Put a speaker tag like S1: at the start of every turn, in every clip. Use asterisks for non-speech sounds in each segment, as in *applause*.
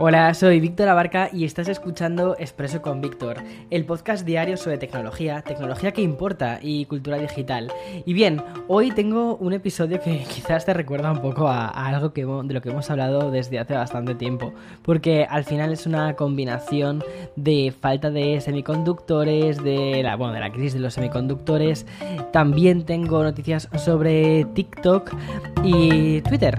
S1: Hola, soy Víctor Abarca y estás escuchando Expreso con Víctor, el podcast diario sobre tecnología, tecnología que importa y cultura digital. Y bien, hoy tengo un episodio que *laughs* quizás te recuerda un poco a, a algo que, de lo que hemos hablado desde hace bastante tiempo, porque al final es una combinación de falta de semiconductores, de la, bueno, de la crisis de los semiconductores. También tengo noticias sobre TikTok y Twitter.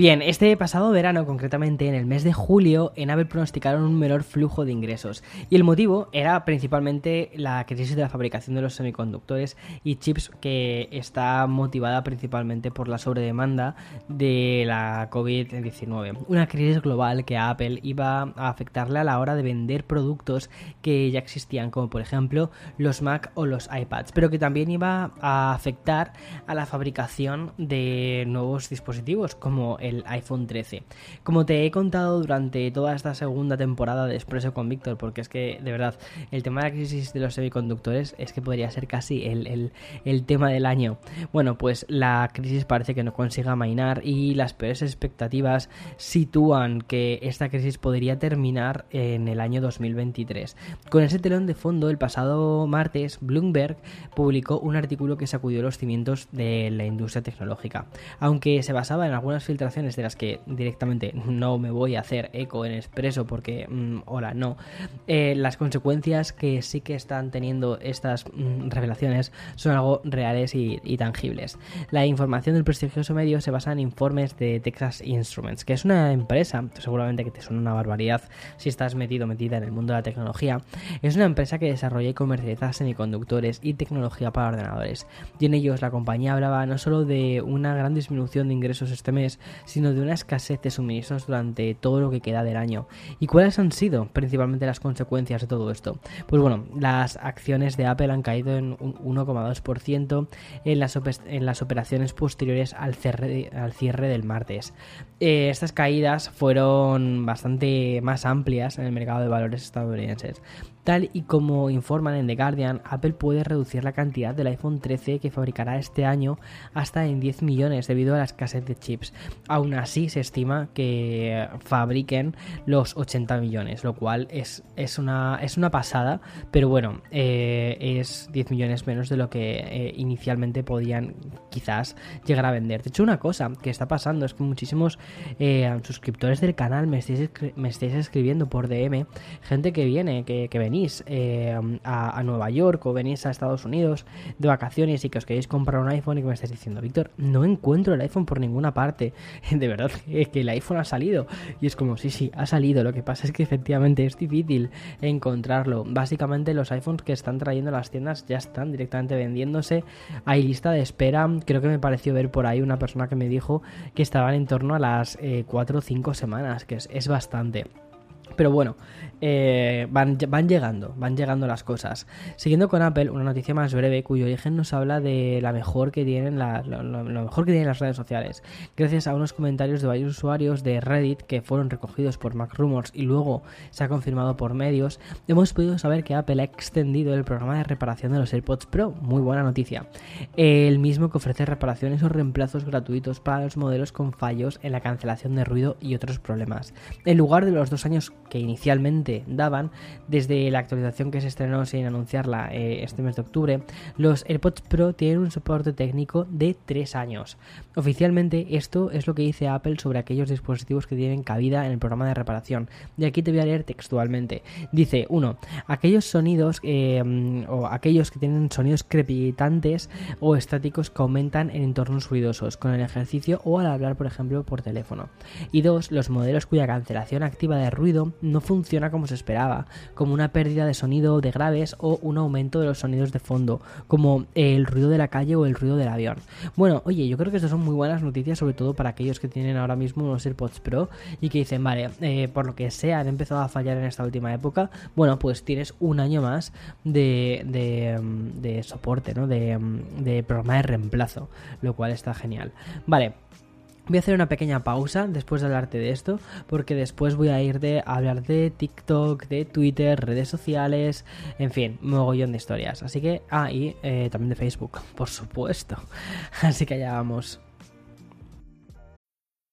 S1: Bien, este pasado verano, concretamente en el mes de julio, en Apple pronosticaron un menor flujo de ingresos. Y el motivo era principalmente la crisis de la fabricación de los semiconductores y chips que está motivada principalmente por la sobredemanda de la COVID-19. Una crisis global que a Apple iba a afectarle a la hora de vender productos que ya existían, como por ejemplo los Mac o los iPads, pero que también iba a afectar a la fabricación de nuevos dispositivos como el iPhone 13. Como te he contado durante toda esta segunda temporada de Expreso con Víctor, porque es que de verdad el tema de la crisis de los semiconductores es que podría ser casi el, el- el tema del año. Bueno, pues la crisis parece que no consiga amainar y las peores expectativas sitúan que esta crisis podría terminar en el año 2023. Con ese telón de fondo, el pasado martes, Bloomberg publicó un artículo que sacudió los cimientos de la industria tecnológica. Aunque se basaba en algunas filtraciones de las que directamente no me voy a hacer eco en expreso porque, mm, hola, no, eh, las consecuencias que sí que están teniendo estas mm, revelaciones son algo reales y, y tangibles. La información del prestigioso medio se basa en informes de Texas Instruments, que es una empresa, seguramente que te suena una barbaridad si estás metido metida en el mundo de la tecnología, es una empresa que desarrolla y comercializa semiconductores y tecnología para ordenadores. Y en ellos la compañía hablaba no solo de una gran disminución de ingresos este mes, sino de una escasez de suministros durante todo lo que queda del año. ¿Y cuáles han sido principalmente las consecuencias de todo esto? Pues bueno, las acciones de Apple han caído en un 1,2% en las, operaciones posteriores al cierre, al cierre del martes. Eh, estas caídas fueron bastante más amplias en el mercado de valores estadounidenses. Tal y como informan en The Guardian, Apple puede reducir la cantidad del iPhone 13 que fabricará este año hasta en 10 millones debido a la escasez de chips. Aún así, se estima que fabriquen los 80 millones, lo cual es, es, una, es una pasada, pero bueno, eh, es 10 millones menos de lo que eh, inicialmente podían quizás llegar a vender. De hecho, una cosa que está pasando es que muchísimos eh, suscriptores del canal me estáis, me estáis escribiendo por DM, gente que viene, que, que venís eh, a, Nueva York o venís a Estados Unidos de vacaciones y que os queréis comprar un iPhone y que me estáis diciendo, Víctor, no encuentro el iPhone por ninguna parte. *laughs* De verdad que, el iPhone ha salido. Y es como, sí, sí, ha salido. Lo que pasa es que efectivamente es difícil encontrarlo. Básicamente los iPhones que están trayendo las tiendas ya están directamente vendiéndose. Hay lista de espera. Creo que me pareció ver por ahí una persona que me dijo que estaban en torno a las 4 o 5 semanas, que es, es bastante. Pero bueno, eh, van, van llegando, van llegando las cosas. Siguiendo con Apple, una noticia más breve cuyo origen nos habla de la mejor que tienen la- lo, mejor que tienen las redes sociales. Gracias a unos comentarios de varios usuarios de Reddit que fueron recogidos por Mac Rumors y luego se ha confirmado por medios, hemos podido saber que Apple ha extendido el programa de reparación de los AirPods Pro. Muy buena noticia. El mismo que ofrece reparaciones o reemplazos gratuitos para los modelos con fallos en la cancelación de ruido y otros problemas. En lugar de los dos años que inicialmente daban, desde la actualización que se estrenó sin anunciarla eh, este mes de octubre, los AirPods Pro tienen un soporte técnico de 3 años. Oficialmente esto es lo que dice Apple sobre aquellos dispositivos que tienen cabida en el programa de reparación. Y aquí te voy a leer textualmente. Dice, 1. Aquellos sonidos eh, o aquellos que tienen sonidos crepitantes o estáticos que aumentan en entornos ruidosos con el ejercicio o al hablar, por ejemplo, por teléfono. Y 2. Los modelos cuya cancelación activa de ruido no funciona como se esperaba, como una pérdida de sonido de graves o un aumento de los sonidos de fondo, como el ruido de la calle o el ruido del avión. Bueno, oye, yo creo que estas son muy buenas noticias, sobre todo para aquellos que tienen ahora mismo unos AirPods Pro y que dicen, vale, eh, por lo que sea, han empezado a fallar en esta última época, bueno, pues tienes un año más de, de, soporte, ¿no? De, de programa de reemplazo, lo cual está genial. Vale, Voy a hacer una pequeña pausa después de hablarte de esto, porque después voy a ir de a hablar de TikTok, de Twitter, redes sociales, en fin, mogollón de historias. Así que, ah, y eh, también de Facebook, por supuesto. *laughs* Así que allá vamos.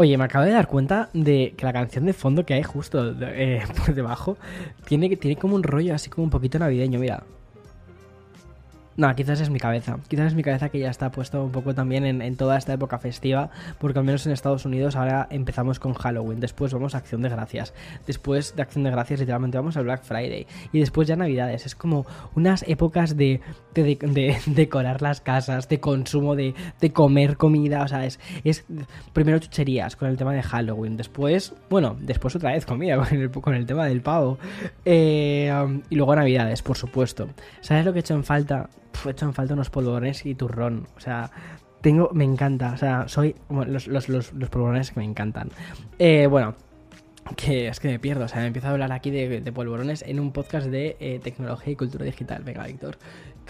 S1: Oye, me acabo de dar cuenta de que la canción de fondo que hay justo eh, *laughs* por debajo tiene, tiene como un rollo así como un poquito navideño, mira. No, quizás es mi cabeza. Quizás es mi cabeza que ya está puesto un poco también en, toda esta época festiva, porque al menos en Estados Unidos ahora empezamos con Halloween, después vamos a Acción de Gracias, después de Acción de Gracias literalmente vamos al Black Friday y después ya Navidades. Es como unas épocas de, *laughs* decorar las casas, de consumo, de, comer comida, o sea, es, es primero chucherías con el tema de Halloween, después, bueno, después otra vez comida *laughs* con el, con el tema del pavo eh, y luego Navidades, por supuesto. ¿Sabes lo que he hecho en falta? He hecho en falta unos polvorones y turrón. O sea, tengo, me encanta. O sea, soy los, los, los, polvorones que me encantan. Eh, bueno, que es que me pierdo. O sea, me empiezo a hablar aquí de, polvorones en un podcast de eh, tecnología y cultura digital. Venga, Víctor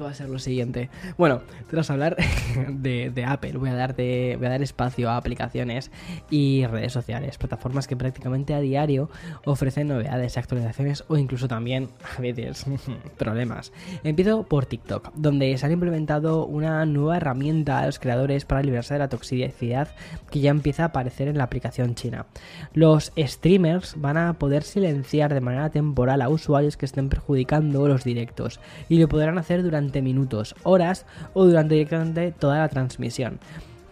S1: va a ser lo siguiente? Bueno, tras hablar *laughs* de, Apple, voy a, dar voy a dar espacio a aplicaciones y redes sociales, plataformas que prácticamente a diario ofrecen novedades, actualizaciones o incluso también, *laughs* a veces, *laughs* problemas. Empiezo por TikTok, donde se ha implementado una nueva herramienta a los creadores para liberarse de la toxicidad que ya empieza a aparecer en la aplicación china. Los streamers van a poder silenciar de manera temporal a usuarios que estén perjudicando los directos y lo podrán hacer durante minutos, horas o durante directamente toda la transmisión.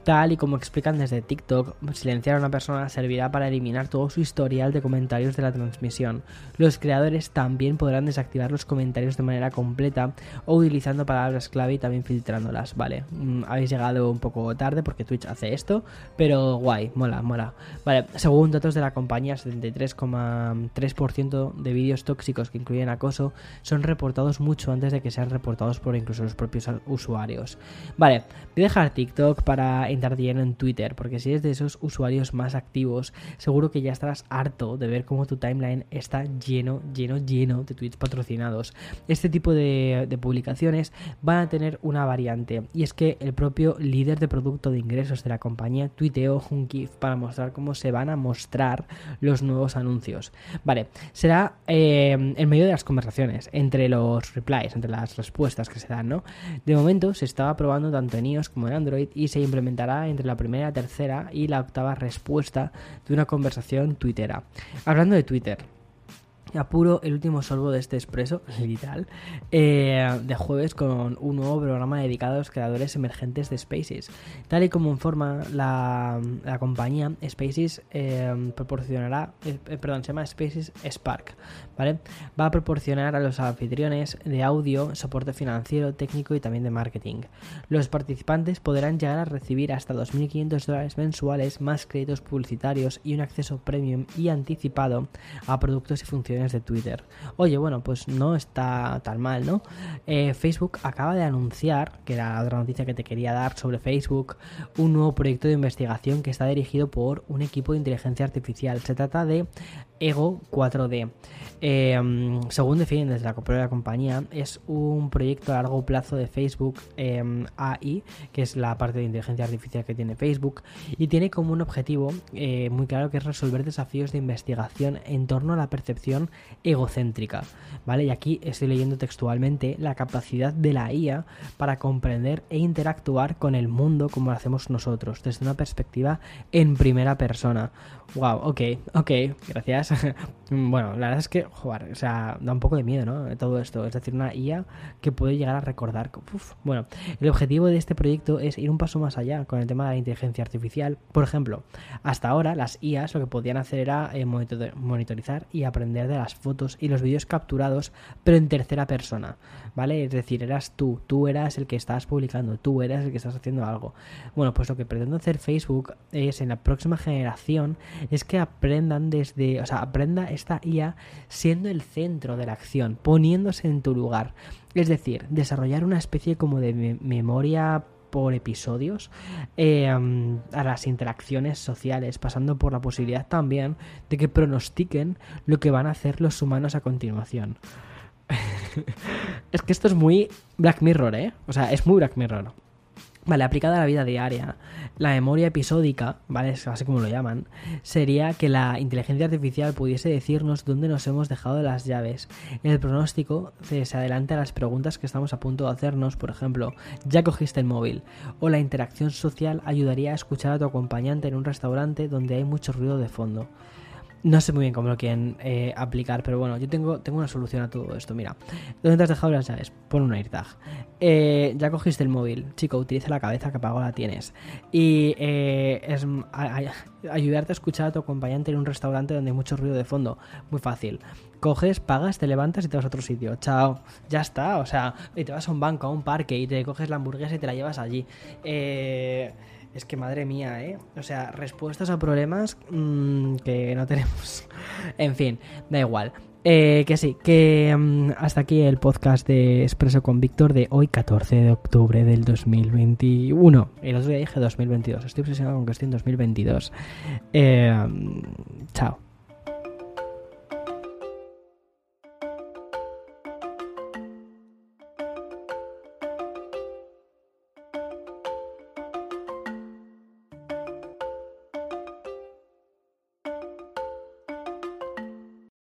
S1: Tal y como explican desde TikTok, silenciar a una persona servirá para eliminar todo su historial de comentarios de la transmisión. Los creadores también podrán desactivar los comentarios de manera completa o utilizando palabras clave y también filtrándolas. Vale, mm, habéis llegado un poco tarde porque Twitch hace esto, pero guay, mola, mola. Vale, según datos de la compañía, 73,3% de vídeos tóxicos que incluyen acoso son reportados mucho antes de que sean reportados por incluso los propios usuarios. Vale, voy a dejar TikTok para entrar lleno en Twitter, porque si eres de esos usuarios más activos, seguro que ya estarás harto de ver cómo tu timeline está lleno, lleno, lleno de tweets patrocinados. Este tipo de, publicaciones van a tener una variante, y es que el propio líder de producto de ingresos de la compañía tuiteó un GIF para mostrar cómo se van a mostrar los nuevos anuncios. Vale, será eh, en medio de las conversaciones, entre los replies, entre las respuestas que se dan, ¿no? De momento se estaba probando tanto en iOS como en Android y se implementará entre la primera, tercera y la octava respuesta de una conversación twittera. Hablando de Twitter, apuro el último sorbo de este expreso, *laughs* literal, eh, de jueves con un nuevo programa dedicado a los creadores emergentes de Spaces. Tal y como informa la, compañía, Spaces eh, proporcionará, eh, perdón, se llama Spaces Spark, ¿vale? Va a proporcionar a los anfitriones de audio soporte financiero, técnico y también de marketing. Los participantes podrán llegar a recibir hasta 2.500 dólares mensuales más créditos publicitarios y un acceso premium y anticipado a productos y funciones de Twitter. Oye, bueno, pues no está tan mal, ¿no? Eh, Facebook acaba de anunciar, que era la otra noticia que te quería dar sobre Facebook, un nuevo proyecto de investigación que está dirigido por un equipo de inteligencia artificial. Se trata de Ego 4D. Eh, según definen desde la propia compañía, es un proyecto a largo plazo de Facebook eh, AI, que es la parte de inteligencia artificial que tiene Facebook, y tiene como un objetivo eh, muy claro que es resolver desafíos de investigación en torno a la percepción egocéntrica. ¿Vale? Y aquí estoy leyendo textualmente la capacidad de la IA para comprender e interactuar con el mundo como lo hacemos nosotros, desde una perspectiva en primera persona. Wow, ok, ok, gracias. 这个 bueno, la verdad es que, joder, o sea, da un poco de miedo, ¿no? Todo esto, es decir, una IA que puede llegar a recordar. bueno, el objetivo de este proyecto es ir un paso más allá con el tema de la inteligencia artificial. Por ejemplo, hasta ahora las IAs lo que podían hacer era eh, monitorizar y aprender de las fotos y los vídeos capturados, pero en tercera persona, ¿vale? Es decir, eras tú, tú eras el que estabas publicando, tú eras el que estás haciendo algo. Bueno, pues lo que pretende hacer Facebook es en la próxima generación es que aprendan desde, o sea, aprenda esta IA siendo el centro de la acción, poniéndose en tu lugar. Es decir, desarrollar una especie como de memoria por episodios eh, a las interacciones sociales, pasando por la posibilidad también de que pronostiquen lo que van a hacer los humanos a continuación. *laughs* es que esto es muy Black Mirror, ¿eh? O sea, es muy Black Mirror. Vale, aplicada a la vida diaria, la memoria episódica, ¿vale? Así como lo llaman, sería que la inteligencia artificial pudiese decirnos dónde nos hemos dejado las llaves. El pronóstico se, adelanta a las preguntas que estamos a punto de hacernos, por ejemplo, ¿ya cogiste el móvil? O la interacción social ayudaría a escuchar a tu acompañante en un restaurante donde hay mucho ruido de fondo. No sé muy bien cómo lo quieren eh, aplicar, pero bueno, yo tengo, tengo una solución a todo esto. Mira, ¿dónde te has dejado las llaves? Pon un AirTag. Eh, ya cogiste el móvil, chico, utiliza la cabeza que apago la tienes. Y eh, es ayudarte a escuchar a tu acompañante en un restaurante donde hay mucho ruido de fondo. Muy fácil. Coges, pagas, te levantas y te vas a otro sitio. Chao. Ya está. O sea, y te vas a un banco, a un parque y te coges la hamburguesa y te la llevas allí. Eh es que madre mía, ¿eh? O sea, respuestas a problemas mm, que no tenemos. *laughs* en fin, da igual. Eh, que sí, que mm, hasta aquí el podcast de Expreso con Víctor de hoy, 14 de octubre del 2021. El otro día dije 2022, estoy obsesionado con que estoy en 2022. Eh, chao.